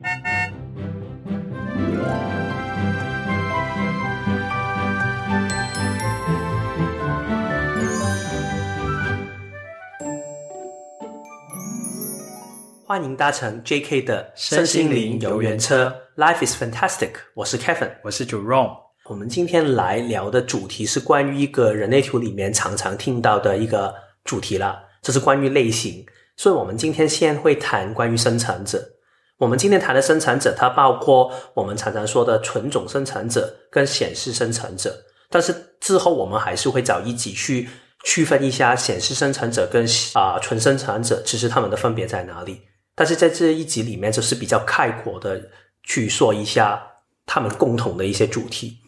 欢迎搭乘 JK 的身心灵游园车，Life is fantastic。我是 Kevin，我是 Jerome。我们今天来聊的主题是关于一个人类图里面常常听到的一个主题了，这是关于类型。所以，我们今天先会谈关于生产者。我们今天谈的生产者，它包括我们常常说的纯种生产者跟显示生产者。但是之后我们还是会找一集去区分一下显示生产者跟啊纯生产者，其实他们的分别在哪里。但是在这一集里面，就是比较概括的去说一下他们共同的一些主题。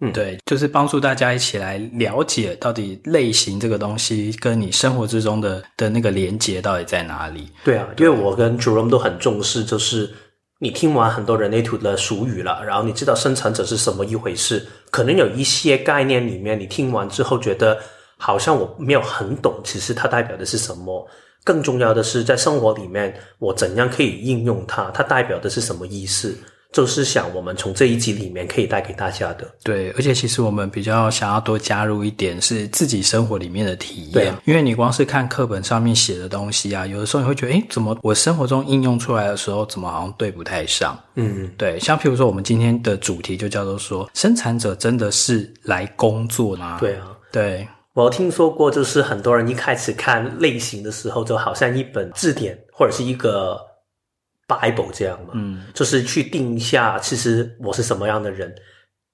嗯，对，就是帮助大家一起来了解到底类型这个东西跟你生活之中的的那个连接到底在哪里。对啊，因为我跟 Jerome 都很重视，就是你听完很多人类图的俗语了，然后你知道生产者是什么一回事，可能有一些概念里面你听完之后觉得好像我没有很懂，其实它代表的是什么。更重要的是，在生活里面，我怎样可以应用它？它代表的是什么意思？就是想我们从这一集里面可以带给大家的。对，而且其实我们比较想要多加入一点是自己生活里面的体验。对啊，因为你光是看课本上面写的东西啊，有的时候你会觉得，哎，怎么我生活中应用出来的时候，怎么好像对不太上？嗯，对。像譬如说，我们今天的主题就叫做说，生产者真的是来工作吗？对啊，对。我听说过，就是很多人一开始看类型的时候，就好像一本字典或者是一个 Bible 这样嘛，嗯，就是去定一下，其实我是什么样的人。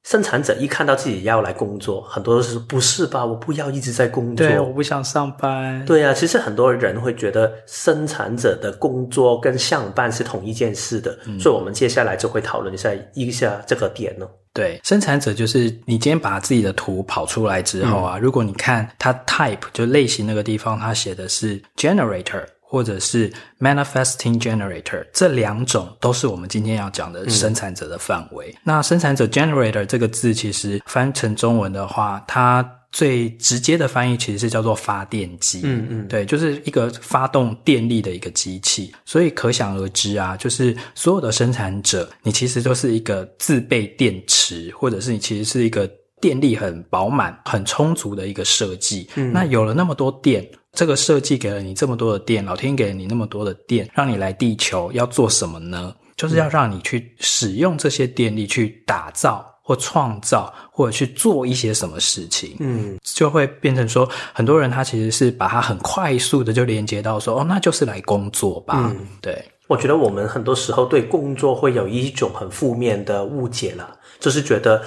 生产者一看到自己要来工作，很多都是不是吧？我不要一直在工作，对，我不想上班。对啊，其实很多人会觉得生产者的工作跟上班是同一件事的，嗯，所以我们接下来就会讨论一下一下这个点呢。对，生产者就是你今天把自己的图跑出来之后啊，嗯、如果你看它 type 就类型那个地方，它写的是 generator 或者是 manifesting generator，这两种都是我们今天要讲的生产者的范围。嗯、那生产者 generator 这个字其实翻成中文的话，它最直接的翻译其实是叫做发电机，嗯嗯，对，就是一个发动电力的一个机器。所以可想而知啊，就是所有的生产者，你其实都是一个自备电池，或者是你其实是一个电力很饱满、很充足的一个设计。嗯，那有了那么多电，这个设计给了你这么多的电，老天给了你那么多的电，让你来地球要做什么呢？就是要让你去使用这些电力去打造。或创造，或者去做一些什么事情，嗯，就会变成说，很多人他其实是把它很快速的就连接到说，哦，那就是来工作吧。嗯，对。我觉得我们很多时候对工作会有一种很负面的误解了，就是觉得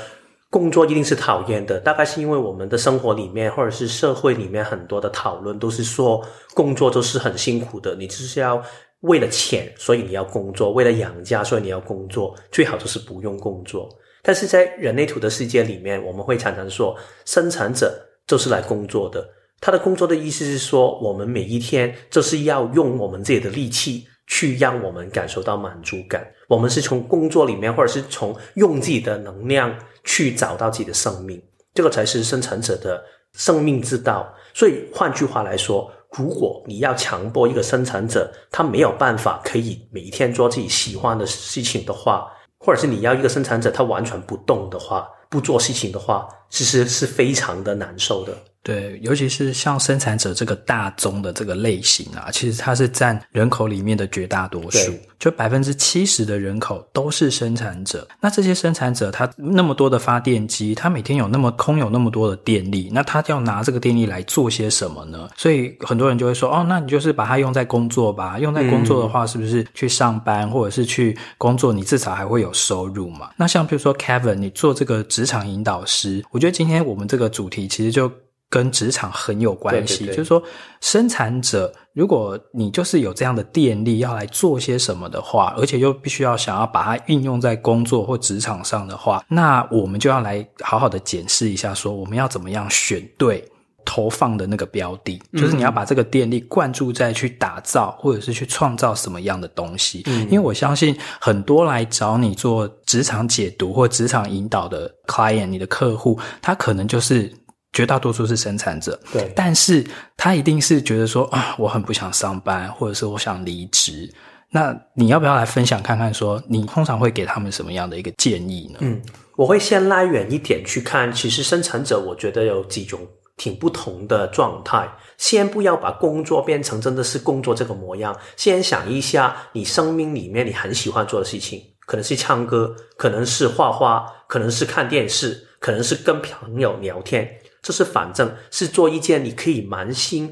工作一定是讨厌的。大概是因为我们的生活里面或者是社会里面很多的讨论都是说，工作都是很辛苦的，你就是要为了钱，所以你要工作；为了养家，所以你要工作。最好就是不用工作。但是在人类图的世界里面，我们会常常说，生产者就是来工作的。他的工作的意思是说，我们每一天就是要用我们自己的力气去让我们感受到满足感。我们是从工作里面，或者是从用自己的能量去找到自己的生命，这个才是生产者的生命之道。所以换句话来说，如果你要强迫一个生产者，他没有办法可以每一天做自己喜欢的事情的话，或者是你要一个生产者，他完全不动的话，不做事情的话，其实是非常的难受的。对，尤其是像生产者这个大宗的这个类型啊，其实它是占人口里面的绝大多数，就百分之七十的人口都是生产者。那这些生产者，他那么多的发电机，他每天有那么空有那么多的电力，那他要拿这个电力来做些什么呢？所以很多人就会说，哦，那你就是把它用在工作吧。用在工作的话，是不是去上班或者是去工作，你至少还会有收入嘛？那像比如说 Kevin，你做这个职场引导师，我觉得今天我们这个主题其实就。跟职场很有关系，对对对，就是说，生产者，如果你就是有这样的电力要来做些什么的话，而且又必须要想要把它运用在工作或职场上的话，那我们就要来好好的检视一下，说我们要怎么样选对投放的那个标的，就是你要把这个电力灌注在去打造或者是去创造什么样的东西。嗯，因为我相信很多来找你做职场解读或职场引导的 client，你的客户，他可能就是。绝大多数是生产者，对，但是他一定是觉得说啊，我很不想上班，或者是我想离职。那你要不要来分享看看说，说你通常会给他们什么样的一个建议呢？嗯，我会先拉远一点去看，其实生产者我觉得有几种挺不同的状态。先不要把工作变成真的是工作这个模样，先想一下你生命里面你很喜欢做的事情，可能是唱歌，可能是画画，可能是看电视，可能是跟朋友聊天，这是反正是做一件你可以满心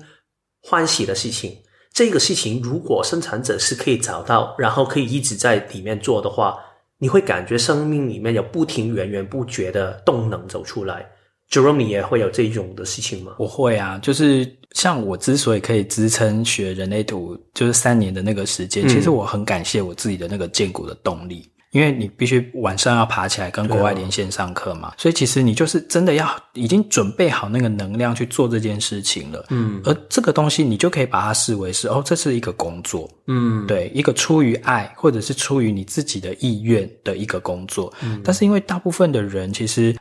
欢喜的事情。这个事情如果生产者是可以找到，然后可以一直在里面做的话，你会感觉生命里面有不停源源不绝的动能走出来。Jerome，你也会有这一种的事情吗？我会啊，就是像我之所以可以支撑学人类图，就是三年的那个时间，嗯、其实我很感谢我自己的那个建骨的动力。因为你必须晚上要爬起来跟国外连线上课嘛，所以其实你就是真的要已经准备好那个能量去做这件事情了。嗯，而这个东西你就可以把它视为是哦，这是一个工作。嗯，对，一个出于爱或者是出于你自己的意愿的一个工作。嗯，但是因为大部分的人其实，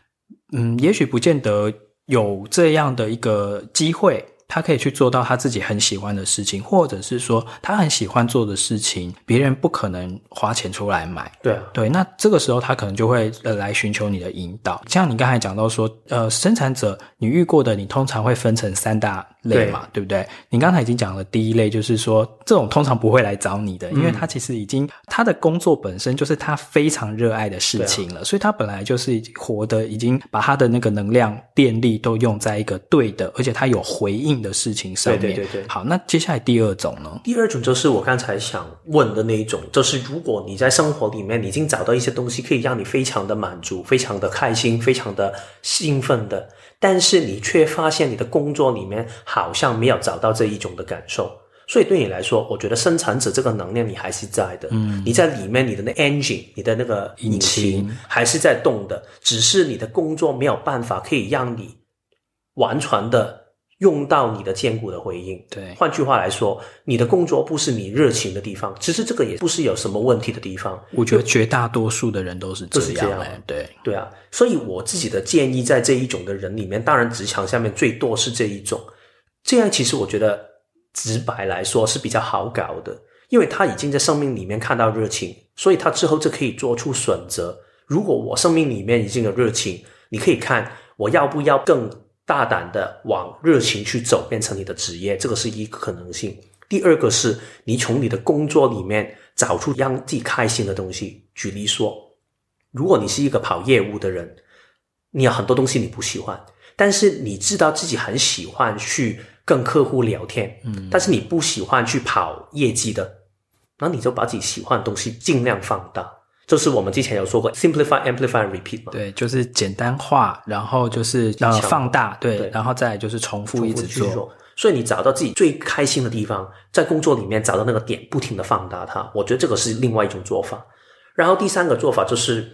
嗯，也许不见得有这样的一个机会。他可以去做到他自己很喜欢的事情，或者是说他很喜欢做的事情，别人不可能花钱出来买。对啊，对，那这个时候他可能就会呃来寻求你的引导。像你刚才讲到说，呃，生产者你遇过的，你通常会分成三大类嘛，对，对不对？你刚才已经讲了第一类，就是说这种通常不会来找你的，因为他其实已经他的工作本身就是他非常热爱的事情了，所以他本来就是活的已经把他的那个能量电力都用在一个对的，而且他有回应的事情上面。对对对对。好，那接下来第二种呢？第二种就是我刚才想问的那一种，就是如果你在生活里面已经找到一些东西可以让你非常的满足、非常的开心、非常的兴奋的，但是你却发现你的工作里面好像没有找到这一种的感受，所以对你来说，我觉得生产者这个能量你还是在的。嗯，你在里面，你的那 engine，你的那个引擎还是在动的，只是你的工作没有办法可以让你完全的。用到你的坚固的回应，对。换句话来说，你的工作不是你热情的地方，其实这个也不是有什么问题的地方。我觉得绝大多数的人都是这样，是这样，对对啊。所以我自己的建议，在这一种的人里面，当然职场下面最多是这一种。这样其实我觉得直白来说是比较好搞的，因为他已经在生命里面看到热情，所以他之后就可以做出选择。如果我生命里面已经有热情，你可以看我要不要更。大胆的往热情去走，变成你的职业，这个是一个可能性。第二个是你从你的工作里面找出让自己开心的东西。举例说，如果你是一个跑业务的人，你有很多东西你不喜欢，但是你知道自己很喜欢去跟客户聊天，嗯，但是你不喜欢去跑业绩的，那你就把自己喜欢的东西尽量放大。就是我们之前有说过，simplify, amplify, repeat 嘛。对，就是简单化，然后就是呃放大，对，对，然后再就是重复一直做，做。所以你找到自己最开心的地方，在工作里面找到那个点，不停的放大它。我觉得这个是另外一种做法。然后第三个做法就是，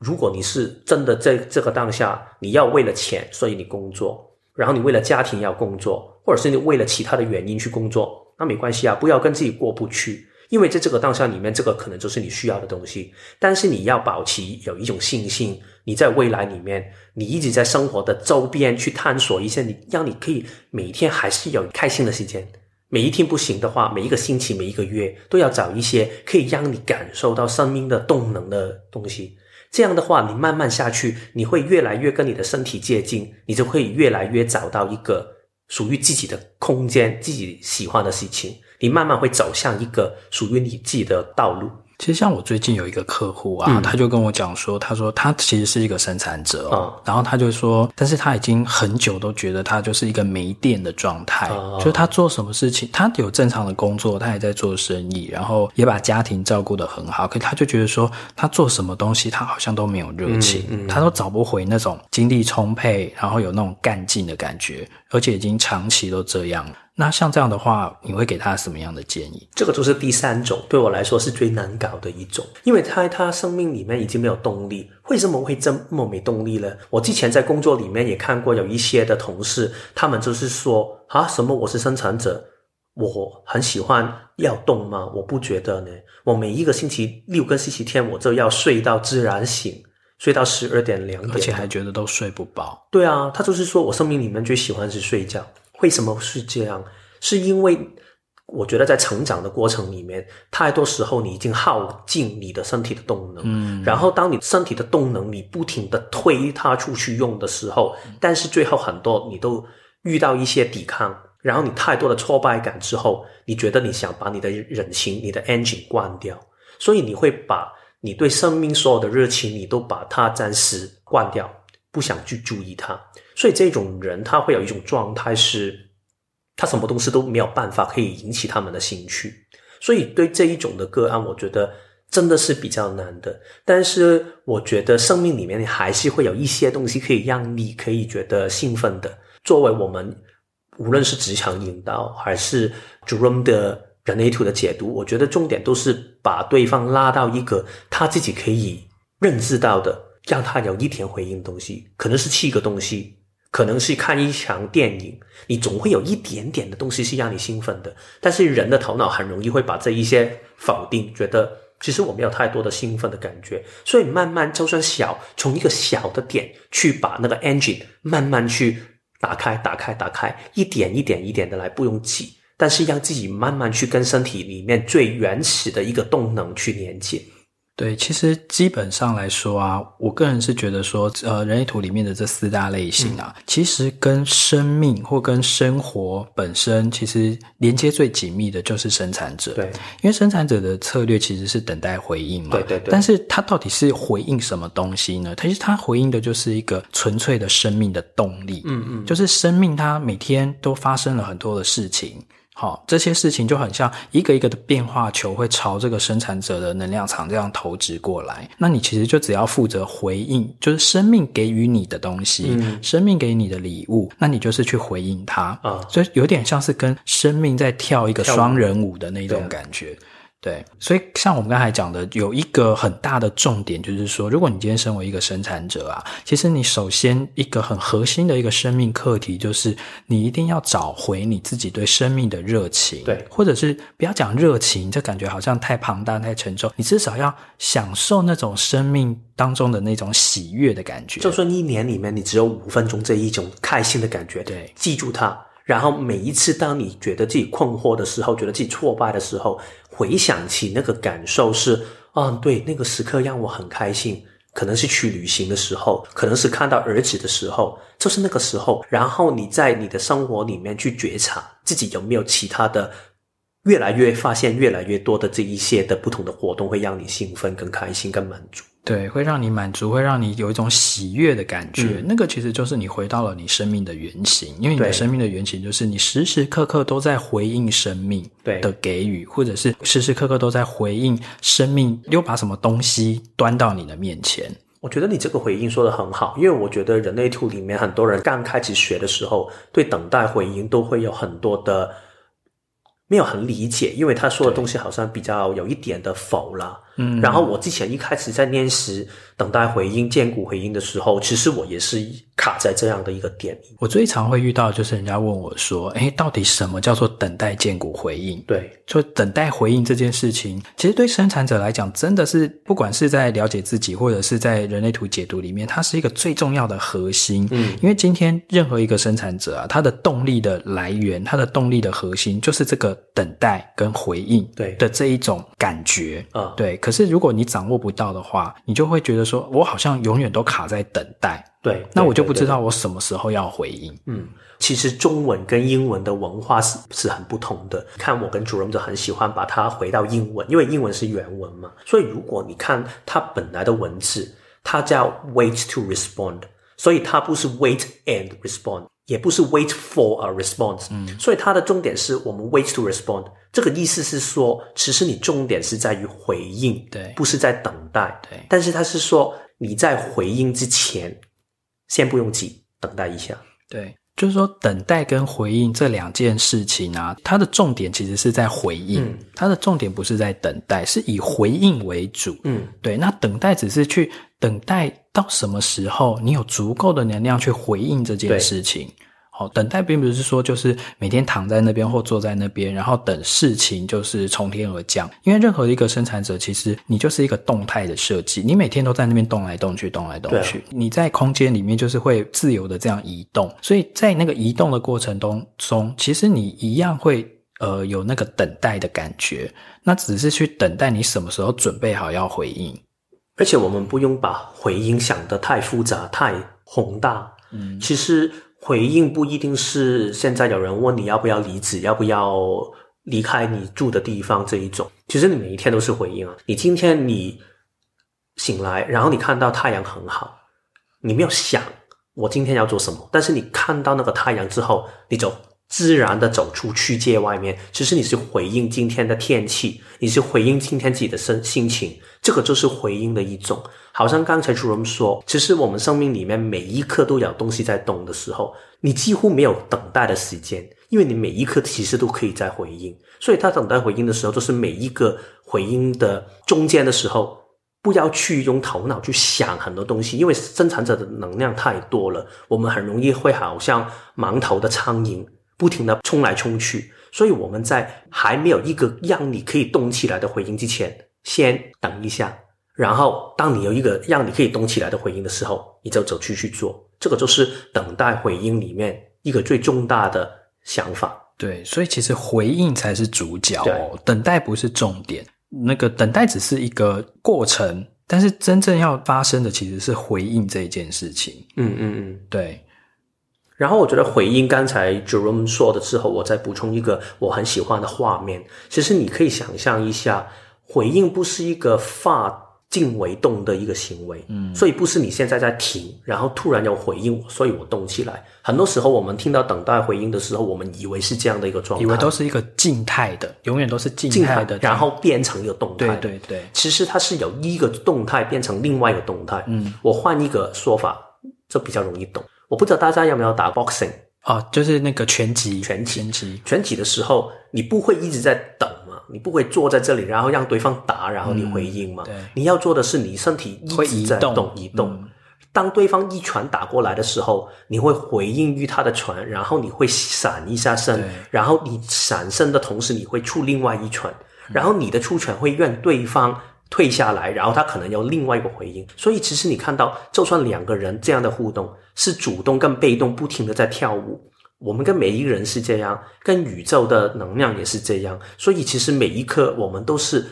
如果你是真的在这个当下，你要为了钱，所以你工作，然后你为了家庭要工作，或者是你为了其他的原因去工作，那没关系啊，不要跟自己过不去。因为在这个当下里面，这个可能就是你需要的东西，但是你要保持有一种信心，你在未来里面，你一直在生活的周边去探索一些，你让你可以每一天还是有开心的时间。每一天不行的话，每一个星期、每一个月都要找一些可以让你感受到生命的动能的东西。这样的话，你慢慢下去，你会越来越跟你的身体接近，你就会越来越找到一个属于自己的空间，自己喜欢的事情。你慢慢会走向一个属于你自己的道路。其实像我最近有一个客户啊，嗯、他就跟我讲说，他说他其实是一个生产者，哦，嗯、然后他就说，但是他已经很久都觉得他就是一个没电的状态，嗯、就是他做什么事情，他有正常的工作，他也在做生意，然后也把家庭照顾得很好，可他就觉得说，他做什么东西，他好像都没有热情，他都找不回那种精力充沛，然后有那种干劲的感觉，而且已经长期都这样。那像这样的话，你会给他什么样的建议？这个就是第三种，对我来说是最难搞的一种，因为他他生命里面已经没有动力。为什么会这么没动力呢？我之前在工作里面也看过有一些的同事，他们就是说啊，什么我是生产者，我很喜欢要动吗？我不觉得呢。我每一个星期六跟星期天我就要睡到自然醒，睡到十二点两点，而且还觉得都睡不饱。对啊，他就是说我生命里面最喜欢是睡觉。为什么是这样？是因为我觉得在成长的过程里面，太多时候你已经耗尽你的身体的动能，嗯，然后当你身体的动能你不停的推它出去用的时候，但是最后很多你都遇到一些抵抗，然后你太多的挫败感之后，你觉得你想把你的引擎、你的 engine 关掉，所以你会把你对生命所有的热情，你都把它暂时关掉，不想去注意它。所以这种人他会有一种状态是。他什么东西都没有办法可以引起他们的兴趣，所以对这一种的个案，我觉得真的是比较难的。但是我觉得生命里面还是会有一些东西可以让你可以觉得兴奋的。作为我们无论是职场引导还是 Jerome 的人类图的解读，我觉得重点都是把对方拉到一个他自己可以认知到的，让他有一点回应的东西，可能是七个东西。可能是看一场电影，你总会有一点点的东西是让你兴奋的，但是人的头脑很容易会把这一些否定，觉得其实我没有太多的兴奋的感觉，所以慢慢就算小，从一个小的点去把那个 engine 慢慢去打开、打开、打开，一点一点一点的来，不用急，但是让自己慢慢去跟身体里面最原始的一个动能去连接。对，其实基本上来说啊，我个人是觉得说，呃，人类图里面的这四大类型啊，嗯、其实跟生命或跟生活本身，其实连接最紧密的就是生产者。对，因为生产者的策略其实是等待回应嘛。对对对。但是它到底是回应什么东西呢？其实它回应的就是一个纯粹的生命的动力。嗯嗯。就是生命，它每天都发生了很多的事情。好，这些事情就很像一个一个的变化球，会朝这个生产者的能量场这样投掷过来。那你其实就只要负责回应，就是生命给予你的东西，嗯、生命给你的礼物，那你就是去回应它。啊，所以有点像是跟生命在跳一个双人舞的那种感觉。对，所以像我们刚才讲的，有一个很大的重点，就是说，如果你今天身为一个生产者啊，其实你首先一个很核心的一个生命课题，就是你一定要找回你自己对生命的热情。对，或者是不要讲热情，这感觉好像太庞大、太沉重。你至少要享受那种生命当中的那种喜悦的感觉。就算一年里面你只有五分钟这一种开心的感觉，对，记住它。然后每一次当你觉得自己困惑的时候，觉得自己挫败的时候，回想起那个感受是，啊、对，那个时刻让我很开心，可能是去旅行的时候，可能是看到儿子的时候，就是那个时候。然后你在你的生活里面去觉察自己有没有其他的，越来越发现越来越多的这一些的不同的活动，会让你兴奋、更开心、更满足。对，会让你满足，会让你有一种喜悦的感觉。嗯、那个其实就是你回到了你生命的原型，因为你的生命的原型就是你时时刻刻都在回应生命的给予，或者是时时刻刻都在回应生命又把什么东西端到你的面前。我觉得你这个回应说的很好，因为我觉得人类图里面很多人刚开始学的时候，对等待回应都会有很多的没有很理解，因为他说的东西好像比较有一点的否了。嗯，然后我之前一开始在练习等待回应、见骨回应的时候，其实我也是卡在这样的一个点。我最常会遇到就是人家问我说：“哎，到底什么叫做等待见骨回应？”对，就等待回应这件事情，其实对生产者来讲，真的是不管是在了解自己，或者是在人类图解读里面，它是一个最重要的核心。嗯，因为今天任何一个生产者啊，他的动力的来源，他的动力的核心，就是这个等待跟回应对的这一种感觉啊，对。可是，如果你掌握不到的话，你就会觉得说，我好像永远都卡在等待。对，那我就不知道我什么时候要回应。嗯，其实中文跟英文的文化是是很不同的。看我跟主人就很喜欢把它回到英文，因为英文是原文嘛。所以如果你看它本来的文字，它叫 wait to respond，所以它不是 wait and respond。也不是 wait for a response，嗯，所以它的重点是我们 wait to respond。这个意思是说，其实你重点是在于回应，对，不是在等待，对。但是它是说你在回应之前，先不用急，等待一下，对。就是说，等待跟回应这两件事情啊，它的重点其实是在回应，嗯，它的重点不是在等待，是以回应为主，嗯，对。那等待只是去等待到什么时候，你有足够的能量去回应这件事情。哦，等待并不是说就是每天躺在那边或坐在那边，然后等事情就是从天而降。因为任何一个生产者，其实你就是一个动态的设计，你每天都在那边动来动去，动来动去。你在空间里面就是会自由的这样移动，所以在那个移动的过程当中，其实你一样会呃有那个等待的感觉，那只是去等待你什么时候准备好要回应。而且我们不用把回应想得太复杂、太宏大。嗯，其实回应不一定是现在有人问你要不要离职、要不要离开你住的地方这一种。其实你每一天都是回应啊。你今天你醒来，然后你看到太阳很好，你没有想。我今天要做什么？但是你看到那个太阳之后，你就自然的走出去界外面。其实你是回应今天的天气，你是回应今天自己的身心情，这个就是回应的一种。好像刚才 Jerome 说，其实我们生命里面每一刻都有东西在动的时候，你几乎没有等待的时间，因为你每一刻其实都可以在回应。所以他等待回应的时候，就是每一个回应的中间的时候。不要去用头脑去想很多东西，因为生产者的能量太多了，我们很容易会好像忙头的苍蝇，不停的冲来冲去。所以我们在还没有一个让你可以动起来的回应之前，先等一下，然后当你有一个让你可以动起来的回应的时候，你就走去去做。这个就是等待回应里面一个最重大的想法。对，所以其实回应才是主角哦，等待不是重点。那个等待只是一个过程，但是真正要发生的其实是回应这一件事情。嗯嗯嗯，对。然后我觉得回应刚才 Jerome 说的之后，我再补充一个我很喜欢的画面。其实你可以想象一下，回应不是一个发。静为动的一个行为，嗯，所以不是你现在在停，然后突然要回应我，所以我动起来。很多时候我们听到等待回应的时候，我们以为是这样的一个状态，以为都是一个静态的，永远都是静态的，然后变成一个动态。对对对，其实它是由一个动态变成另外一个动态。嗯，我换一个说法，这比较容易懂。我不知道大家有没有打 boxing 啊，就是那个拳击，拳击，拳击，拳击的时候，你不会一直在等。你不会坐在这里，然后让对方打，然后你回应吗？嗯、对，你要做的是你身体一直在动，移动。当对方一拳打过来的时候，你会回应于他的拳，然后你会闪一下身，然后你闪身的同时，你会出另外一拳，嗯、然后你的出拳会让对方退下来，然后他可能有另外一个回应。所以其实你看到，就算两个人这样的互动是主动跟被动，不停的在跳舞。我们跟每一个人是这样，跟宇宙的能量也是这样，所以其实每一刻我们都是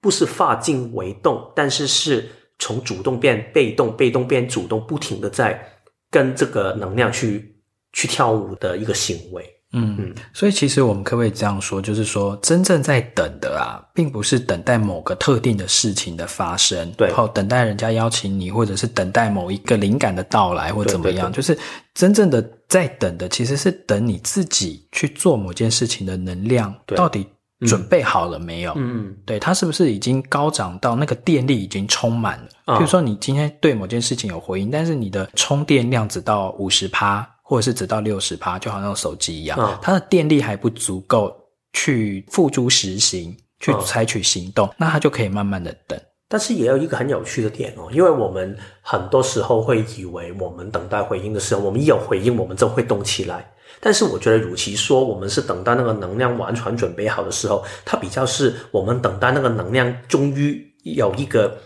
不是化静为动，但是是从主动变被动，被动变主动，不停的在跟这个能量去去跳舞的一个行为。嗯嗯，所以其实我们可不可以这样说，就是说真正在等的啊，并不是等待某个特定的事情的发生，对，然后等待人家邀请你，或者是等待某一个灵感的到来，或怎么样，对对对，就是真正的在等的，其实是等你自己去做某件事情的能量到底准备好了没有？嗯，对，它是不是已经高涨到那个电力已经充满了？嗯，比如说你今天对某件事情有回应，但是你的充电量只到五十趴。或者是只到六十趴，就好像手机一样，嗯、它的电力还不足够去付诸实行，去采取行动，嗯、那它就可以慢慢的等。但是也有一个很有趣的点哦，因为我们很多时候会以为我们等待回应的时候，我们一有回应，我们就会动起来。但是我觉得，与其说我们是等待那个能量完全准备好的时候，它比较是我们等待那个能量终于有一个。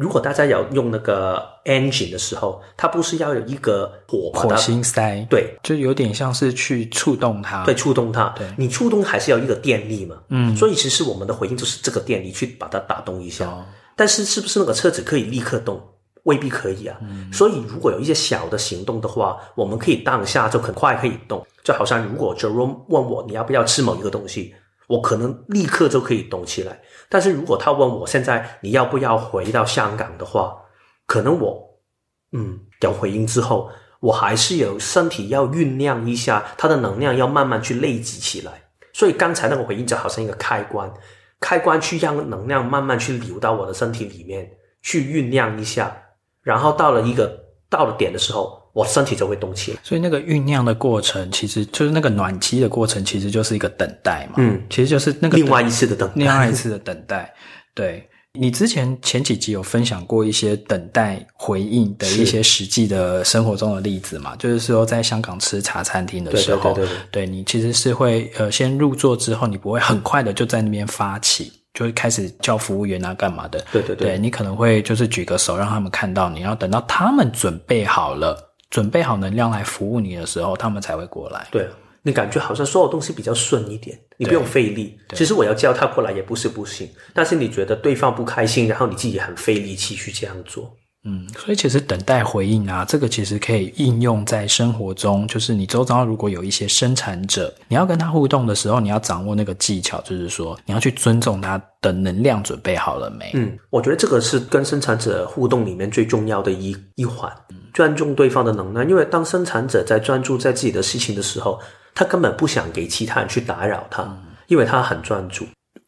如果大家要用那个 engine 的时候，它不是要有一个火火星塞，对，就有点像是去触动它，对，触动它，对，你触动还是要一个电力嘛，嗯，所以其实我们的回应就是这个电力去把它打动一下，哦、但是是不是那个车子可以立刻动？未必可以啊，嗯、所以如果有一些小的行动的话，我们可以当下就很快可以动，就好像如果 Jerome 问我你要不要吃某一个东西，我可能立刻就可以动起来。但是如果他问我现在你要不要回到香港的话，可能我嗯有回应之后，我还是有身体要酝酿一下，它的能量要慢慢去累积起来。所以刚才那个回应就好像一个开关，开关去让能量慢慢去流到我的身体里面去酝酿一下，然后到了一个到了点的时候。我身体就会动起来，所以那个酝酿的过程，其实就是那个暖机的过程，其实就是一个等待嘛。嗯，其实就是那个另外一次的等待，另外一次的等待。对，你之前前几集有分享过一些等待回应的一些实际的生活中的例子嘛？是就是说，在香港吃茶餐厅的时候，对对对对，对，对你其实是会呃先入座之后，你不会很快的就在那边发起。就会开始叫服务员啊，干嘛的？对对对，对，你可能会就是举个手让他们看到你，然后等到他们准备好了。准备好能量来服务你的时候，他们才会过来。对，你感觉好像所有东西比较顺一点，你不用费力。其实我要叫他过来也不是不行，但是你觉得对方不开心，然后你自己很费力气去这样做。嗯，所以其实等待回应啊，这个其实可以应用在生活中。就是你周遭如果有一些生产者，你要跟他互动的时候，你要掌握那个技巧，就是说你要去尊重他的能量准备好了没？嗯，我觉得这个是跟生产者互动里面最重要的一一环，尊重对方的能量。因为当生产者在专注在自己的事情的时候，他根本不想给其他人去打扰他，因为他很专注。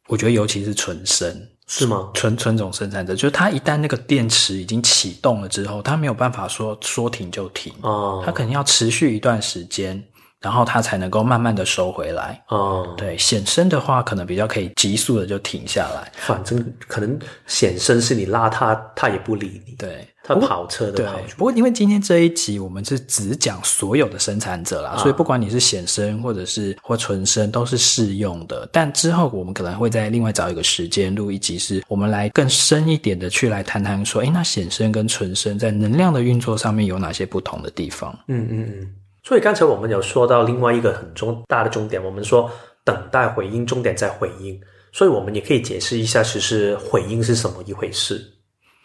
我觉得尤其是纯生。是吗？纯纯种生产者，就是它一旦那个电池已经启动了之后，它没有办法说说停就停哦，它肯定要持续一段时间，然后它才能够慢慢的收回来哦。对，显身的话，可能比较可以急速的就停下来，反正可能显身是你拉它，它也不理你。对。它跑车的跑，不过因为今天这一集我们是只讲所有的生产者啦，啊、所以不管你是显身或者是或纯生都是适用的。但之后我们可能会在另外找一个时间录一集，是我们来更深一点的去来谈谈说，哎，那显身跟纯生在能量的运作上面有哪些不同的地方？嗯嗯嗯。所以刚才我们有说到另外一个很重大的重点，我们说等待回应，重点在回应，所以我们也可以解释一下，其实回应是什么一回事。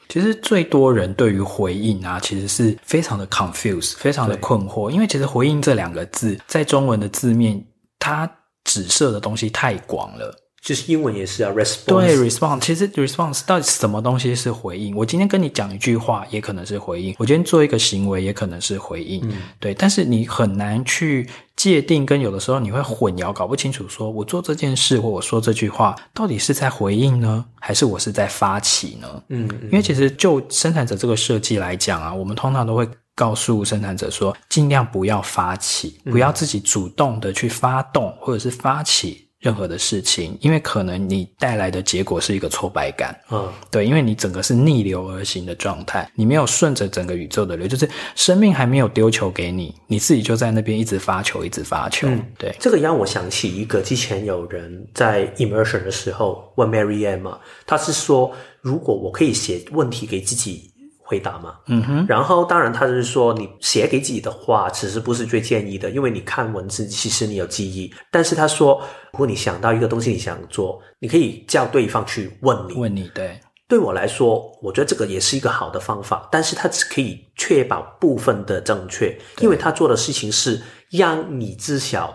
其实最多人对于回应啊，其实是非常的 confuse，非常的困惑，因为其实回应这两个字在中文的字面，它指涉的东西太广了。就是英文也是啊，response。对，response。其实 response 到底什么东西是回应？我今天跟你讲一句话，也可能是回应；我今天做一个行为，也可能是回应。嗯，对。但是你很难去界定，跟有的时候你会混淆，搞不清楚，说我做这件事或我说这句话，到底是在回应呢，还是我是在发起呢？嗯，嗯，因为其实就生产者这个设计来讲啊，我们通常都会告诉生产者说，尽量不要发起，不要自己主动的去发动，或者是发起。任何的事情，因为可能你带来的结果是一个挫败感，嗯，对，因为你整个是逆流而行的状态，你没有顺着整个宇宙的流，就是生命还没有丢球给你，你自己就在那边一直发球，一直发球，嗯，对。这个让我想起一个之前有人在 immersion 的时候问 Mary Ann 嘛，他是说，如果我可以写问题给自己。回答嘛，嗯哼，然后当然他就是说，你写给自己的话，其实不是最建议的，因为你看文字，其实你有记忆。但是他说，如果你想到一个东西，你想做，你可以叫对方去问你，问你，对，对我来说，我觉得这个也是一个好的方法，但是他只可以确保部分的正确，因为他做的事情是让你知晓，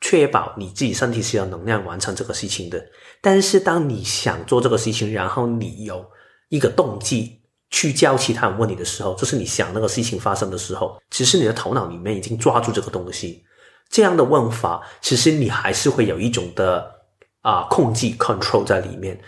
确保你自己身体是有能量完成这个事情的。但是当你想做这个事情，然后你有一个动机。去叫其他人问你的时候，就是你想那个事情发生的时候，其实你的头脑里面已经抓住这个东西。这样的问法，其实你还是会有一种的啊控制 control 在里面。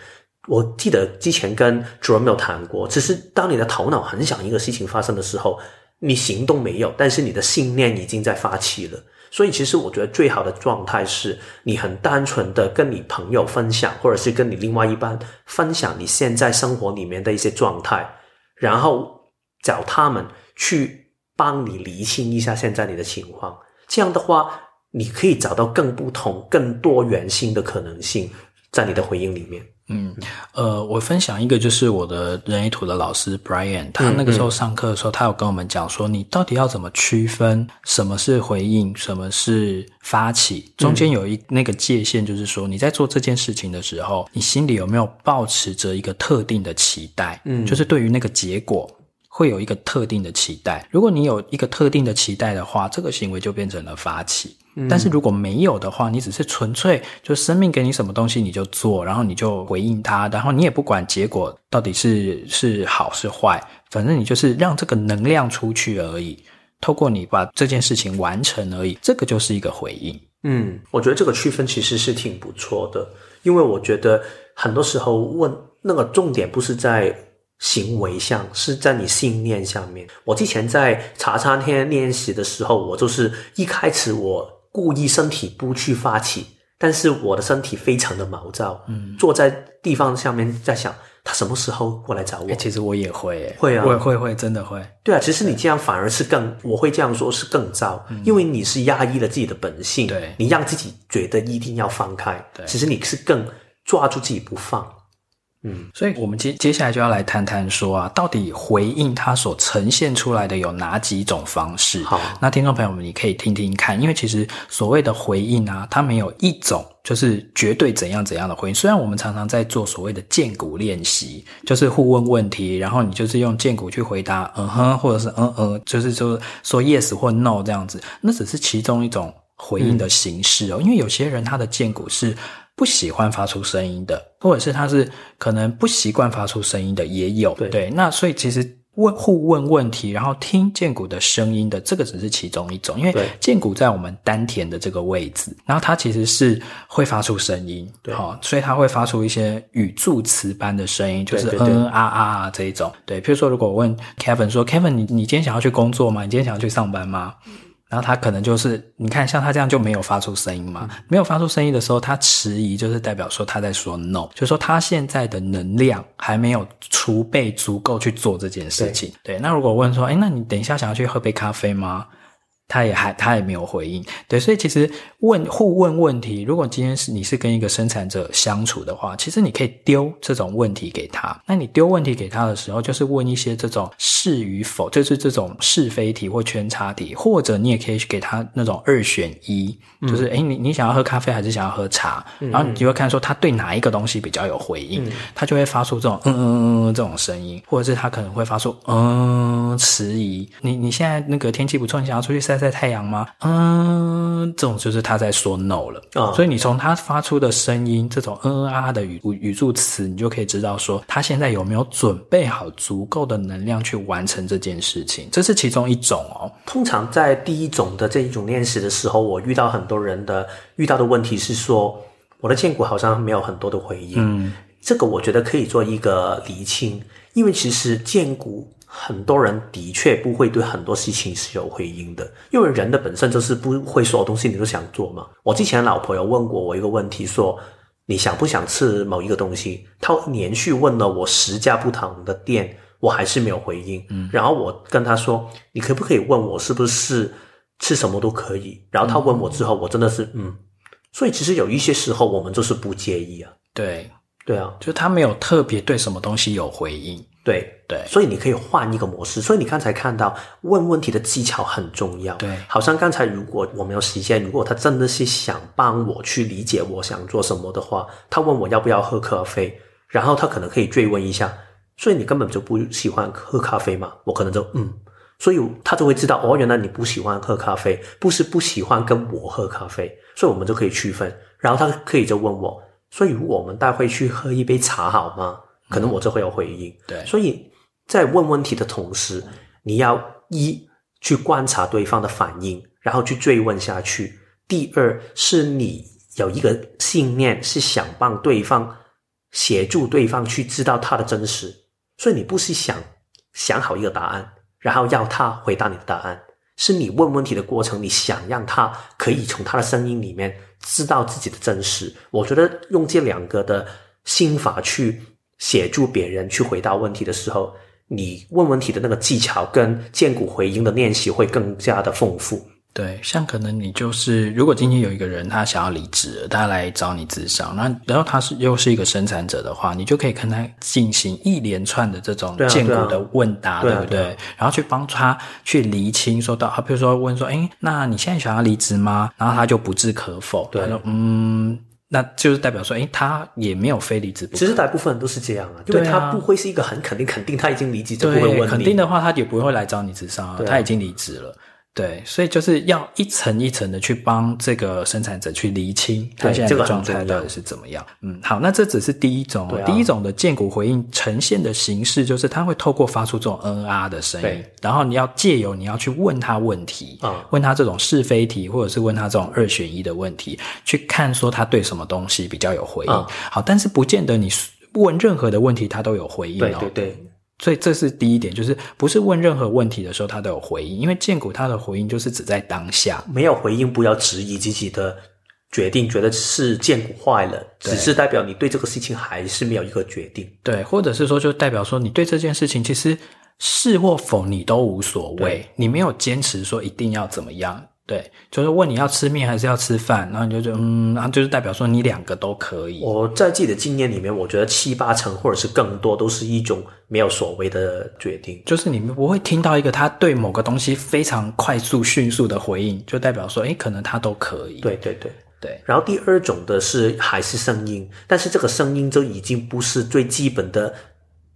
我记得之前跟 Jerome 有谈过，只是当你的头脑很想一个事情发生的时候，你行动没有，但是你的信念已经在发起了。所以，其实我觉得最好的状态是你很单纯的跟你朋友分享，或者是跟你另外一半分享你现在生活里面的一些状态。然后找他们去帮你厘清一下现在你的情况，这样的话，你可以找到更不同、更多元性的可能性在你的回应里面。嗯，呃，我分享一个，就是我的人类图的老师 Brian，他那个时候上课的时候，他有跟我们讲说，你到底要怎么区分什么是回应，什么是发起，中间有一那个界限，就是说你在做这件事情的时候，你心里有没有抱持着一个特定的期待，嗯，就是对于那个结果会有一个特定的期待。如果你有一个特定的期待的话，这个行为就变成了发起。但是如果没有的话，你只是纯粹就生命给你什么东西你就做，然后你就回应它，然后你也不管结果到底是是好是坏，反正你就是让这个能量出去而已，透过你把这件事情完成而已，这个就是一个回应。嗯，我觉得这个区分其实是挺不错的，因为我觉得很多时候问那个重点不是在行为上，是在你信念上面。我之前在茶餐厅练习的时候，我就是一开始我。故意身体不去发起，但是我的身体非常的毛躁，嗯，坐在地方下面在想他什么时候过来找我。欸、其实我也会，会啊，会会会，真的会。对啊，其实你这样反而是更，我会这样说是更糟，嗯、因为你是压抑了自己的本性，对，你让自己觉得一定要放开，对，其实你是更抓住自己不放。嗯，所以我们接接下来就要来谈谈说啊，到底回应它所呈现出来的有哪几种方式？好，那听众朋友们，你可以听听看，因为其实所谓的回应啊，它没有一种就是绝对怎样怎样的回应。虽然我们常常在做所谓的荐骨练习，就是互问问题，然后你就是用荐骨去回答，嗯哼，或者是嗯嗯，就是说说 yes 或 no 这样子，那只是其中一种回应的形式哦。嗯、因为有些人他的荐骨是。不喜欢发出声音的，或者是他是可能不习惯发出声音的，也有。对，对，那所以其实问互问问题，然后听剑骨的声音的，这个只是其中一种。因为剑骨在我们丹田的这个位置，然后它其实是会发出声音，对，好，所以它会发出一些语助词般的声音，就是嗯嗯啊啊啊这一种。对，譬如说，如果我问 Kevin 说，Kevin，你你今天想要去工作吗？你今天想要去上班吗？然后他可能就是，你看像他这样就没有发出声音嘛，没有发出声音的时候，他迟疑就是代表说他在说 no，就是说他现在的能量还没有储备足够去做这件事情。对，对，那如果问说，哎，那你等一下想要去喝杯咖啡吗？他也还他也没有回应，对，所以其实问互问问题，如果今天是你是跟一个生产者相处的话，其实你可以丢这种问题给他。那你丢问题给他的时候，就是问一些这种是与否，就是这种是非题或圈叉题，或者你也可以给他那种二选一，就是诶，你你想要喝咖啡还是想要喝茶？然后你就会看说他对哪一个东西比较有回应，他就会发出这种嗯嗯嗯嗯这种声音，或者是他可能会发出嗯迟疑。你你现在那个天气不错，你想要出去晒。在太阳吗？嗯，这种就是他在说 no 了。哦，所以你从他发出的声音，这种嗯嗯啊的语语助词，你就可以知道说他现在有没有准备好足够的能量去完成这件事情。这是其中一种哦。通常在第一种的这一种练习的时候，我遇到很多人的遇到的问题是说，我的荐骨好像没有很多的回应。嗯，这个我觉得可以做一个厘清，因为其实荐骨。很多人的确不会对很多事情是有回应的，因为人的本身就是不会所有东西你都想做嘛。我之前老婆有问过我一个问题，说你想不想吃某一个东西？她连续问了我十家不同的店，我还是没有回应。嗯，然后我跟她说，你可不可以问我是不是吃什么都可以？然后她问我之后，我真的是嗯。所以其实有一些时候我们就是不介意啊。对，对啊，就他没有特别对什么东西有回应。对对，所以你可以换一个模式。所以你刚才看到问问题的技巧很重要。对，好像刚才如果我没有时间，如果他真的是想帮我去理解我想做什么的话，他问我要不要喝咖啡，然后他可能可以追问一下。所以你根本就不喜欢喝咖啡嘛？我可能就嗯，所以他就会知道哦，原来你不喜欢喝咖啡，不是不喜欢跟我喝咖啡，所以我们就可以区分。然后他可以就问我，所以我们待会去喝一杯茶好吗？可能我就会有回应，对，所以在问问题的同时，你要一去观察对方的反应，然后去追问下去。第二是你有一个信念，是想帮对方协助对方去知道他的真实，所以你不是想想好一个答案，然后要他回答你的答案，是你问问题的过程，你想让他可以从他的声音里面知道自己的真实。我觉得用这两个的心法去。协助别人去回答问题的时候，你问问题的那个技巧跟荐骨回应的练习会更加的丰富。对，像可能你就是，如果今天有一个人他想要离职，他来找你咨商，那然后他是又是一个生产者的话，你就可以跟他进行一连串的这种荐骨的问答，对，不对？对啊、然后去帮他去厘清，说到，比如说问说，诶，那你现在想要离职吗？然后他就不置可否，对，他说，嗯。那就是代表说，诶，他也没有非离职不可。其实大部分人都是这样啊，因为他不会是一个很肯定，肯定他已经离职就不会问你。肯定的话，他也不会来找你自杀啊，他已经离职了。对，所以就是要一层一层的去帮这个生产者去厘清他现在的状态到底是怎么样。嗯，好，那这只是第一种，啊、第一种的荐骨回应呈现的形式，就是他会透过发出这种嗯啊的声音，然后你要借由你要去问他问题，嗯，问他这种是非题，或者是问他这种二选一的问题，去看说他对什么东西比较有回应。嗯、好，但是不见得你问任何的问题他都有回应哦。对对对。所以这是第一点，就是不是问任何问题的时候，他都有回应，因为荐股他的回应就是只在当下，没有回应，不要质疑自己的决定，觉得是荐股坏了，只是代表你对这个事情还是没有一个决定，对，或者是说就代表说你对这件事情其实是或否你都无所谓，你没有坚持说一定要怎么样。对，就是问你要吃面还是要吃饭，然后你就觉得嗯，然后就是代表说你两个都可以。我在自己的经验里面，我觉得七八成或者是更多都是一种没有所谓的决定，就是你们不会听到一个他对某个东西非常快速、迅速的回应，就代表说，诶，可能他都可以。对对对对。然后第二种的是还是声音，但是这个声音就已经不是最基本的，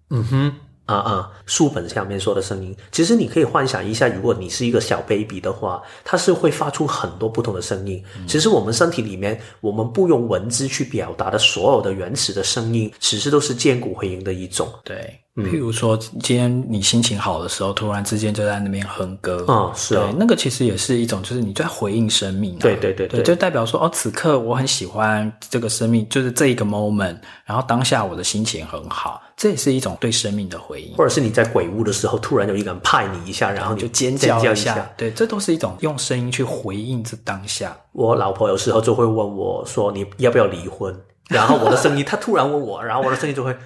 嗯哼。啊啊！书本下面说的声音，其实你可以幻想一下，如果你是一个小 baby 的话，它是会发出很多不同的声音。嗯、其实我们身体里面，我们不用文字去表达的所有的原始的声音，其实都是荐骨回音的一种。对。譬如说，今天你心情好的时候，突然之间就在那边哼歌，嗯，是啊，对，那个其实也是一种，就是你在回应生命啊，对对对对，就代表说，哦，此刻我很喜欢这个生命，就是这一个 moment，然后当下我的心情很好，这也是一种对生命的回应，或者是你在鬼屋的时候，突然有一个人拍你一下，然后你就尖叫一下，对，这都是一种用声音去回应这当下。我老婆有时候就会问我说，你要不要离婚？然后我的声音，她突然问我，然后我的声音就会。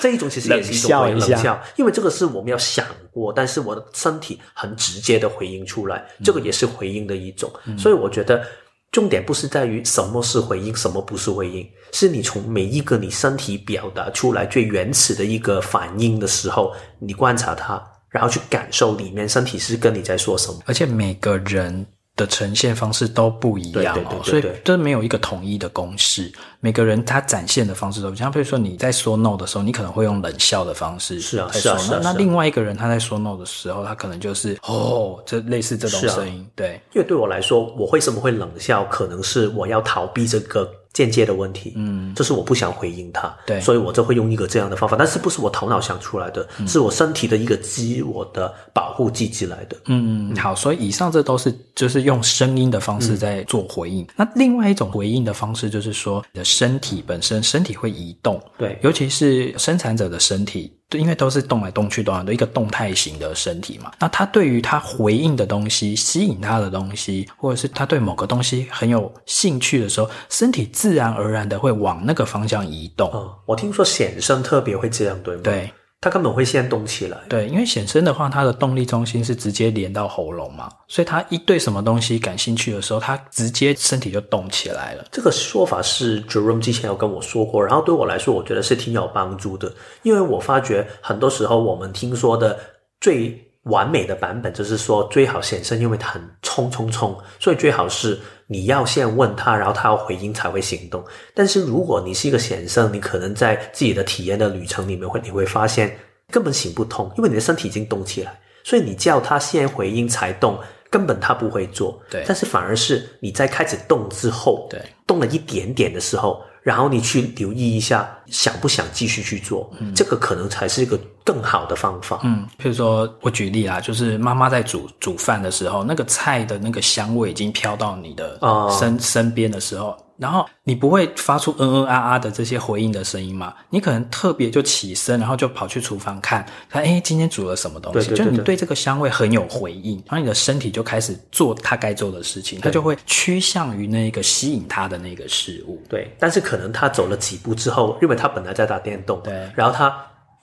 这一种其实也是一种冷笑，因为这个是我们要想过，但是我的身体很直接的回应出来，这个也是回应的一种。嗯、所以我觉得重点不是在于什么是回应，什么不是回应，是你从每一个你身体表达出来最原始的一个反应的时候，你观察它，然后去感受里面身体是跟你在说什么，而且每个人。的呈现方式都不一样哦，所以这没有一个统一的公式。每个人他展现的方式都不一样。像比如说你在说 no 的时候，你可能会用冷笑的方式，是啊，是啊，是啊。那另外一个人他在说 no 的时候，他可能就是哦，这类似这种声音，对。因为对我来说，我为什么会冷笑？可能是我要逃避这个。间接的问题，嗯，就是我不想回应他，对，所以我就会用一个这样的方法，但是不是我头脑想出来的，嗯、是我身体的一个自我的保护机制来的，嗯嗯，好，所以以上这都是就是用声音的方式在做回应。嗯、那另外一种回应的方式就是说，你的身体本身身体会移动，对，尤其是生产者的身体。因为都是动来动去，动来的一个动态型的身体嘛。那他对于他回应的东西、吸引他的东西，或者是他对某个东西很有兴趣的时候，身体自然而然的会往那个方向移动。嗯，我听说显生特别会这样，对吗？对。它根本会先动起来，对，因为显身的话，它的动力中心是直接连到喉咙嘛，所以它一对什么东西感兴趣的时候，它直接身体就动起来了。这个说法是 Jerome 之前有跟我说过，然后对我来说，我觉得是挺有帮助的，因为我发觉很多时候我们听说的最完美的版本就是说最好显生，因为它很冲冲冲，所以最好是。你要先问他，然后他要回应才会行动。但是如果你是一个显生，你可能在自己的体验的旅程里面会，你会发现根本行不通，因为你的身体已经动起来，所以你叫他先回应才动，根本他不会做。对，但是反而是你在开始动之后，对，动了一点点的时候。然后你去留意一下，想不想继续去做？嗯，这个可能才是一个更好的方法。嗯，譬如说我举例啊，就是妈妈在煮煮饭的时候，那个菜的那个香味已经飘到你的身、哦、身边的时候。然后你不会发出嗯嗯啊啊的这些回应的声音嘛？你可能特别就起身，然后就跑去厨房看，看哎今天煮了什么东西？对对对对，就你对这个香味很有回应，然后你的身体就开始做它该做的事情，它就会趋向于那个吸引它的那个事物。对，但是可能他走了几步之后，因为他本来在打电动，对，然后他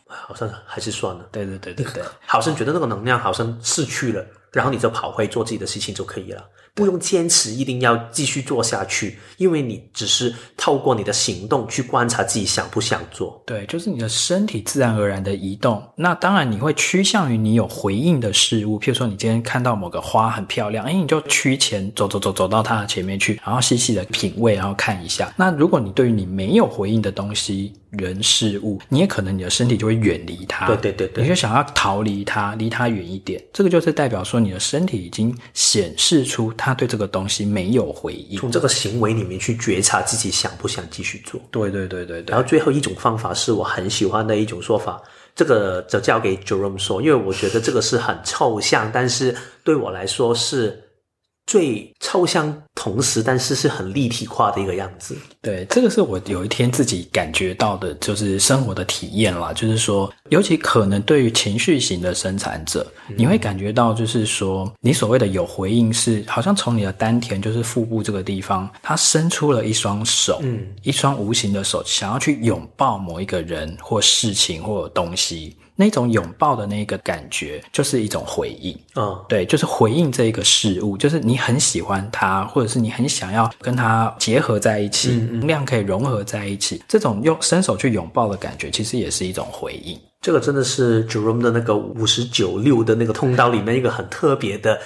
好像还是算了。对对对对对，好像觉得那个能量好像逝去了，然后你就跑回做自己的事情就可以了。不用坚持，一定要继续做下去，因为你只是透过你的行动去观察自己想不想做。对，就是你的身体自然而然的移动。那当然，你会趋向于你有回应的事物，譬如说你今天看到某个花很漂亮，哎，你就趋前走走走走到它的前面去，然后细细的品味，然后看一下。那如果你对于你没有回应的东西，人事物，你也可能你的身体就会远离它。对对对对，你就想要逃离它，离它远一点。这个就是代表说你的身体已经显示出它对这个东西没有回应。从这个行为里面去觉察自己想不想继续做。对对对对对。然后最后一种方法是我很喜欢的一种说法，这个就交给 Jerome 说，因为我觉得这个是很抽象，但是对我来说是最抽象同时，但是是很立体化的一个样子。对，这个是我有一天自己感觉到的，就是生活的体验啦。就是说，尤其可能对于情绪型的生产者，嗯、你会感觉到，就是说，你所谓的有回应是，好像从你的丹田，就是腹部这个地方，它伸出了一双手，嗯，一双无形的手，想要去拥抱某一个人或事情或东西。那种拥抱的那个感觉，就是一种回应。嗯、哦，对，就是回应这一个事物，就是你很喜欢它，或者是你很想要跟它结合在一起，能量可以融合在一起。这种用伸手去拥抱的感觉，其实也是一种回应。这个真的是 Jerome 的那个五十九六的那个通道里面一个很特别的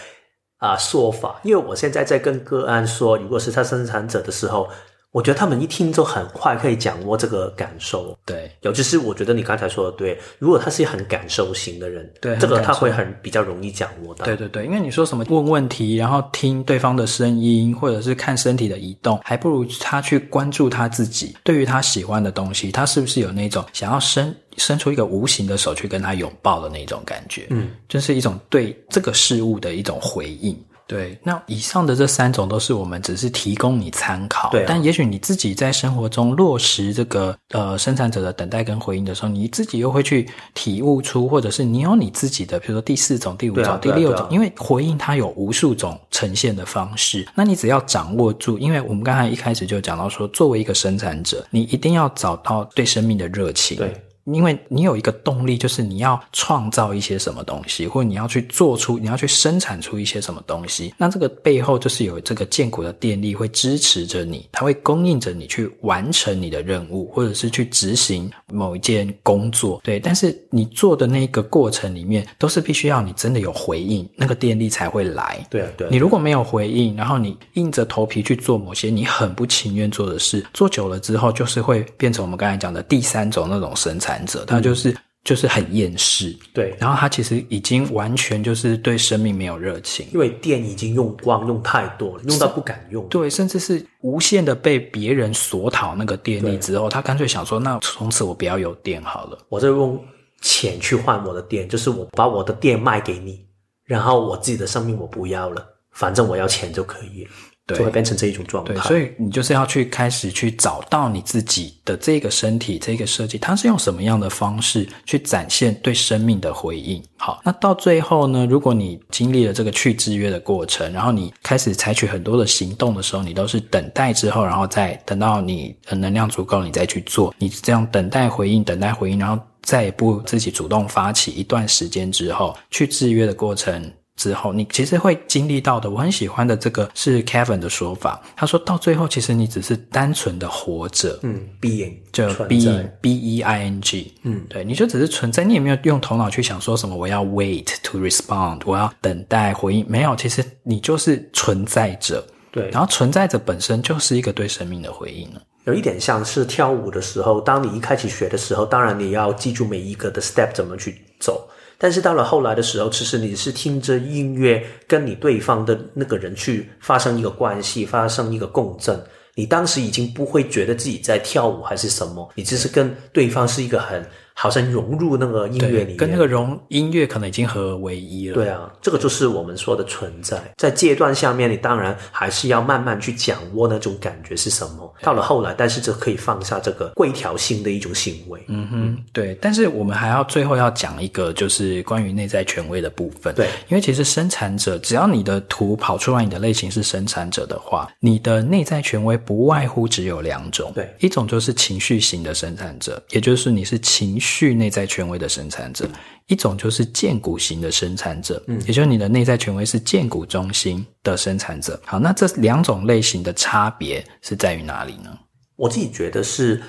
啊说法。因为我现在在跟个案说，如果是他生产者的时候。我觉得他们一听就很快可以掌握这个感受，对，尤其是我觉得你刚才说的对，如果他是一个很感受型的人，对，这个他会很比较容易掌握到。对对对，因为你说什么问问题，然后听对方的声音，或者是看身体的移动，还不如他去关注他自己，对于他喜欢的东西，他是不是有那种想要伸伸出一个无形的手去跟他拥抱的那种感觉？嗯，就是一种对这个事物的一种回应。对，那以上的这三种都是我们只是提供你参考，对啊，但也许你自己在生活中落实这个呃生产者的等待跟回应的时候，你自己又会去体悟出，或者是你有你自己的，比如说第四种、第五种、第六种，因为回应它有无数种呈现的方式，那你只要掌握住，因为我们刚才一开始就讲到说，作为一个生产者，你一定要找到对生命的热情。对。因为你有一个动力，就是你要创造一些什么东西，或者你要去做出，你要去生产出一些什么东西。那这个背后就是有这个建股的电力会支持着你，它会供应着你去完成你的任务，或者是去执行某一件工作。对，但是你做的那个过程里面，都是必须要你真的有回应，那个电力才会来。对啊，对啊。你如果没有回应，然后你硬着头皮去做某些你很不情愿做的事，做久了之后，就是会变成我们刚才讲的第三种那种生产。者他就是、嗯、就是很厌世，对，然后他其实已经完全就是对生命没有热情，因为电已经用光用太多了，用到不敢用，对，甚至是无限的被别人索讨那个电力之后，他干脆想说，那从此我不要有电好了，我就用钱去换我的电，就是我把我的电卖给你，然后我自己的生命我不要了，反正我要钱就可以了。对，就会变成这一种状态。对，所以你就是要去开始去找到你自己的这个身体，这个设计，它是用什么样的方式去展现对生命的回应？好，那到最后呢，如果你经历了这个去制约的过程，然后你开始采取很多的行动的时候，你都是等待之后，然后再等到你的能量足够，你再去做。你这样等待回应，等待回应，然后再也不自己主动发起，一段时间之后，去制约的过程。之后，你其实会经历到的。我很喜欢的这个是 Kevin 的说法，他说到最后，其实你只是单纯的活着，嗯，being 就 being b e i n g，嗯，对，你就只是存在，你也没有用头脑去想说什么，我要 wait to respond，我要等待回应，没有，其实你就是存在着，对，然后存在着本身就是一个对生命的回应了，有一点像是跳舞的时候，当你一开始学的时候，当然你要记住每一个的 step 怎么去走。但是到了后来的时候，其实你是听着音乐，跟你对方的那个人去发生一个关系，发生一个共振。你当时已经不会觉得自己在跳舞还是什么，你只是跟对方是一个很。好像融入那个音乐里面，跟那个融音乐可能已经合而为一了。对啊，这个就是我们说的存在。在阶段下面，你当然还是要慢慢去掌握那种感觉是什么。到了后来，但是就可以放下这个规条性的一种行为。嗯哼，对。但是我们还要最后要讲一个，就是关于内在权威的部分。对，因为其实生产者，只要你的图跑出来，你的类型是生产者的话，你的内在权威不外乎只有两种。对，一种就是情绪型的生产者，也就是你是情绪。去内在权威的生产者，一种就是荐骨型的生产者，嗯，也就是你的内在权威是荐骨中心的生产者。好，那这两种类型的差别是在于哪里呢？我自己觉得是，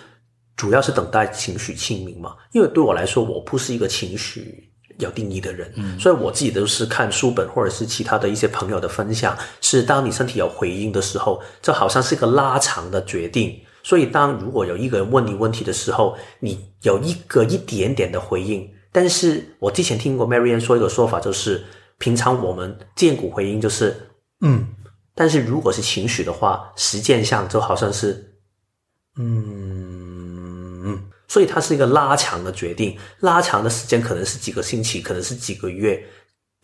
主要是等待情绪清明嘛。因为对我来说，我不是一个情绪有定义的人，嗯，所以我自己都是看书本或者是其他的一些朋友的分享，是当你身体有回应的时候，这好像是一个拉长的决定。所以，当如果有一个人问你问题的时候，你有一个一点点的回应。但是我之前听过 Marianne 说一个说法，就是平常我们见骨回应就是嗯，但是如果是情绪的话，实践上就好像是嗯，所以它是一个拉长的决定，拉长的时间可能是几个星期，可能是几个月。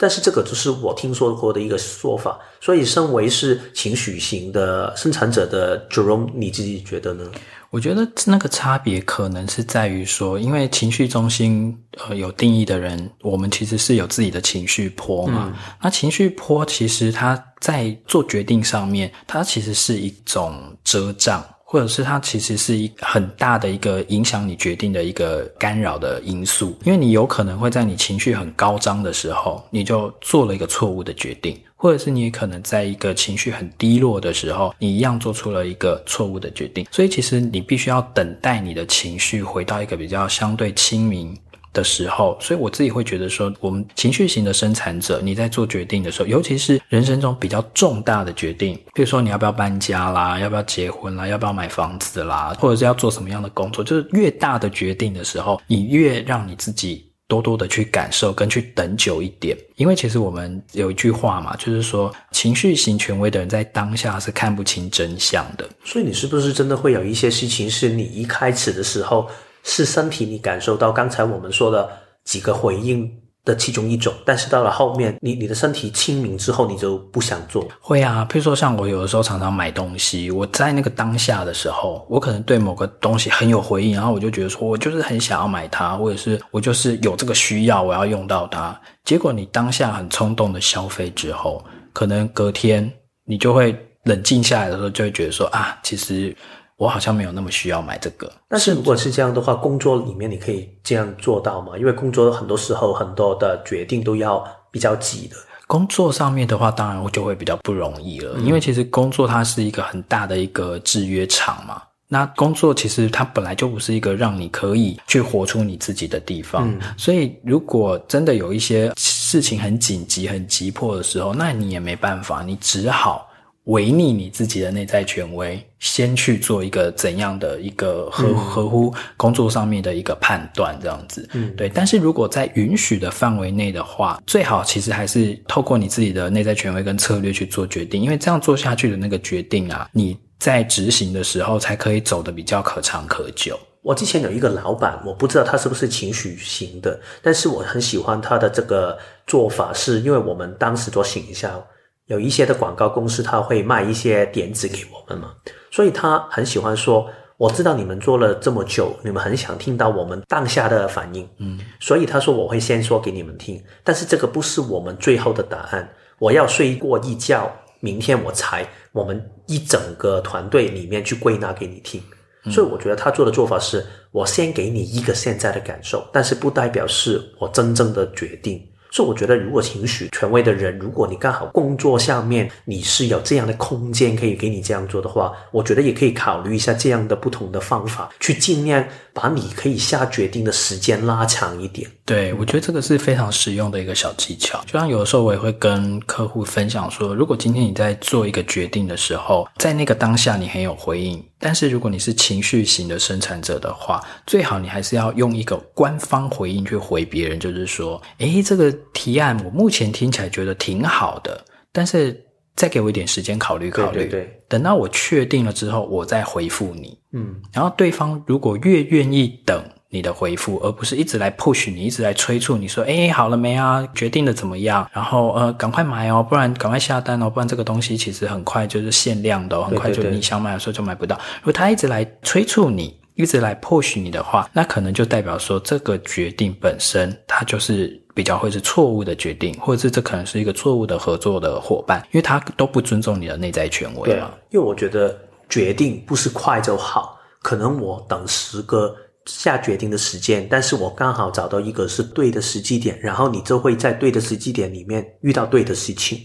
但是这个就是我听说过的一个说法。所以，身为是情绪型的生产者的 Jerome，你自己觉得呢？我觉得那个差别可能是在于说，因为情绪中心呃有定义的人，我们其实是有自己的情绪波嘛。嗯、那情绪波其实它在做决定上面，它其实是一种遮障，或者是它其实是一很大的一个影响你决定的一个干扰的因素。因为你有可能会在你情绪很高涨的时候，你就做了一个错误的决定。或者是你也可能在一个情绪很低落的时候，你一样做出了一个错误的决定。所以其实你必须要等待你的情绪回到一个比较相对清明的时候。所以我自己会觉得说，我们情绪型的生产者，你在做决定的时候，尤其是人生中比较重大的决定，比如说你要不要搬家啦，要不要结婚啦，要不要买房子啦，或者是要做什么样的工作，就是越大的决定的时候，你越让你自己。多多的去感受，跟去等久一点，因为其实我们有一句话嘛，就是说情绪型权威的人在当下是看不清真相的。所以你是不是真的会有一些事情，是你一开始的时候是身体你感受到刚才我们说的几个回应的其中一种，但是到了后面，你你的身体清明之后，你就不想做。会啊，譬如说像我有的时候常常买东西，我在那个当下的时候，我可能对某个东西很有回应，然后我就觉得说我就是很想要买它，或者是我就是有这个需要，我要用到它。结果你当下很冲动的消费之后，可能隔天你就会冷静下来的时候，就会觉得说啊，其实。我好像没有那么需要买这个，但是如果是这样的话，工作里面你可以这样做到吗？因为工作很多时候很多的决定都要比较急的。工作上面的话，当然就会比较不容易了，嗯、因为其实工作它是一个很大的一个制约场嘛。那工作其实它本来就不是一个让你可以去活出你自己的地方，嗯、所以如果真的有一些事情很紧急、很急迫的时候，那你也没办法，你只好。违逆你自己的内在权威，先去做一个怎样的一个合、嗯、合乎工作上面的一个判断，这样子，嗯，对。但是如果在允许的范围内的话，最好其实还是透过你自己的内在权威跟策略去做决定，因为这样做下去的那个决定啊，你在执行的时候才可以走得比较可长可久。我之前有一个老板，我不知道他是不是情绪型的，但是我很喜欢他的这个做法，是因为我们当时做行销。有一些的广告公司，他会卖一些点子给我们嘛，所以他很喜欢说：“我知道你们做了这么久，你们很想听到我们当下的反应，嗯，所以他说我会先说给你们听，但是这个不是我们最后的答案，我要睡过一觉，明天我才我们一整个团队里面去归纳给你听。所以我觉得他做的做法是，我先给你一个现在的感受，但是不代表是我真正的决定。”所以我觉得，如果情绪权威的人，如果你刚好工作上面你是有这样的空间可以给你这样做的话，我觉得也可以考虑一下这样的不同的方法，去尽量把你可以下决定的时间拉长一点。对，我觉得这个是非常实用的一个小技巧。就像有的时候我也会跟客户分享说，如果今天你在做一个决定的时候，在那个当下你很有回应，但是如果你是情绪型的生产者的话，最好你还是要用一个官方回应去回别人，就是说，诶，这个。提案我目前听起来觉得挺好的，但是再给我一点时间考虑考虑。对对对，等到我确定了之后，我再回复你。嗯，然后对方如果越愿意等你的回复，而不是一直来 push 你，一直来催促你说，哎，好了没啊？决定的怎么样？然后呃，赶快买哦，不然赶快下单哦，不然这个东西其实很快就是限量的哦，很快就你想买的时候就买不到。如果他一直来催促你，一直来 push 你的话，那可能就代表说这个决定本身它就是。比较会是错误的决定，或者是这可能是一个错误的合作的伙伴，因为他都不尊重你的内在权威。对啊，因为我觉得决定不是快就好，可能我等十个下决定的时间，但是我刚好找到一个是对的时机点，然后你就会在对的时机点里面遇到对的事情。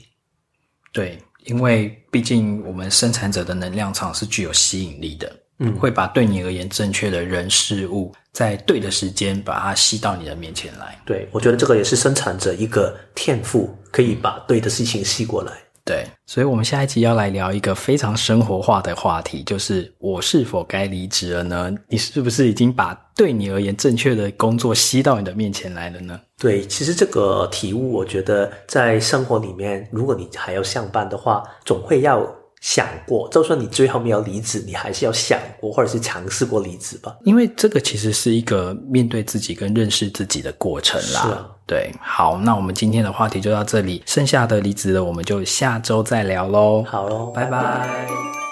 对，因为毕竟我们生产者的能量场是具有吸引力的。嗯，会把对你而言正确的人事物，在对的时间把它吸到你的面前来。对，我觉得这个也是生产者一个天赋，可以把对的事情吸过来。对，所以我们下一集要来聊一个非常生活化的话题，就是我是否该离职了呢？你是不是已经把对你而言正确的工作吸到你的面前来了呢？对，其实这个体悟，我觉得在生活里面，如果你还要上班的话，总会要。想过，就算你最后没有离职，你还是要想过，或者是尝试过离职吧。因为这个其实是一个面对自己跟认识自己的过程啦。是啊。对，好，那我们今天的话题就到这里，剩下的离职的，我们就下周再聊喽。好喽，拜拜。拜拜。